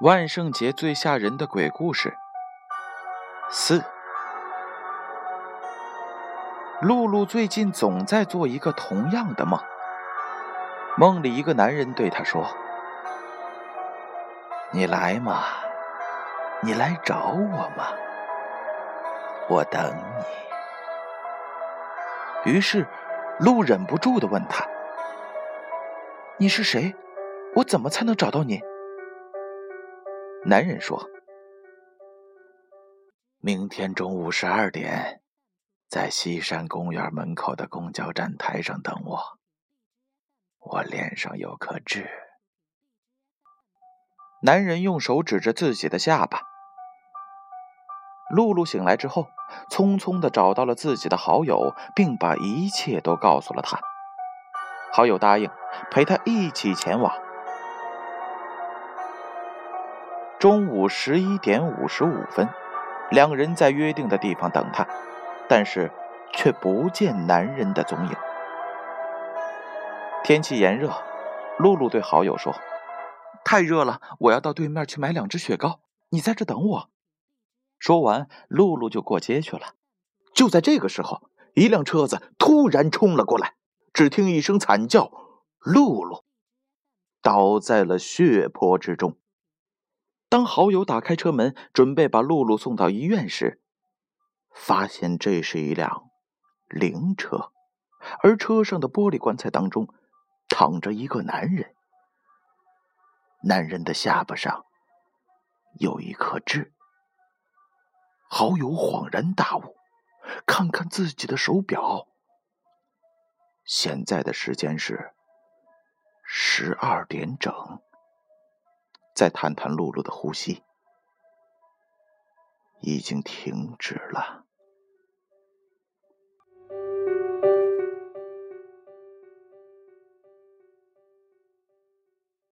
万圣节最吓人的鬼故事四。露露最近总在做一个同样的梦，梦里一个男人对她说：“你来嘛，你来找我嘛，我等你。”于是，露忍不住的问他：“你是谁？我怎么才能找到你？”男人说：“明天中午十二点，在西山公园门口的公交站台上等我。我脸上有颗痣。”男人用手指着自己的下巴。露露醒来之后，匆匆的找到了自己的好友，并把一切都告诉了他。好友答应陪他一起前往。中午十一点五十五分，两人在约定的地方等他，但是却不见男人的踪影。天气炎热，露露对好友说：“太热了，我要到对面去买两只雪糕，你在这等我。”说完，露露就过街去了。就在这个时候，一辆车子突然冲了过来，只听一声惨叫，露露倒在了血泊之中。当好友打开车门，准备把露露送到医院时，发现这是一辆灵车，而车上的玻璃棺材当中躺着一个男人。男人的下巴上有一颗痣。好友恍然大悟，看看自己的手表，现在的时间是十二点整。再探探露露的呼吸，已经停止了。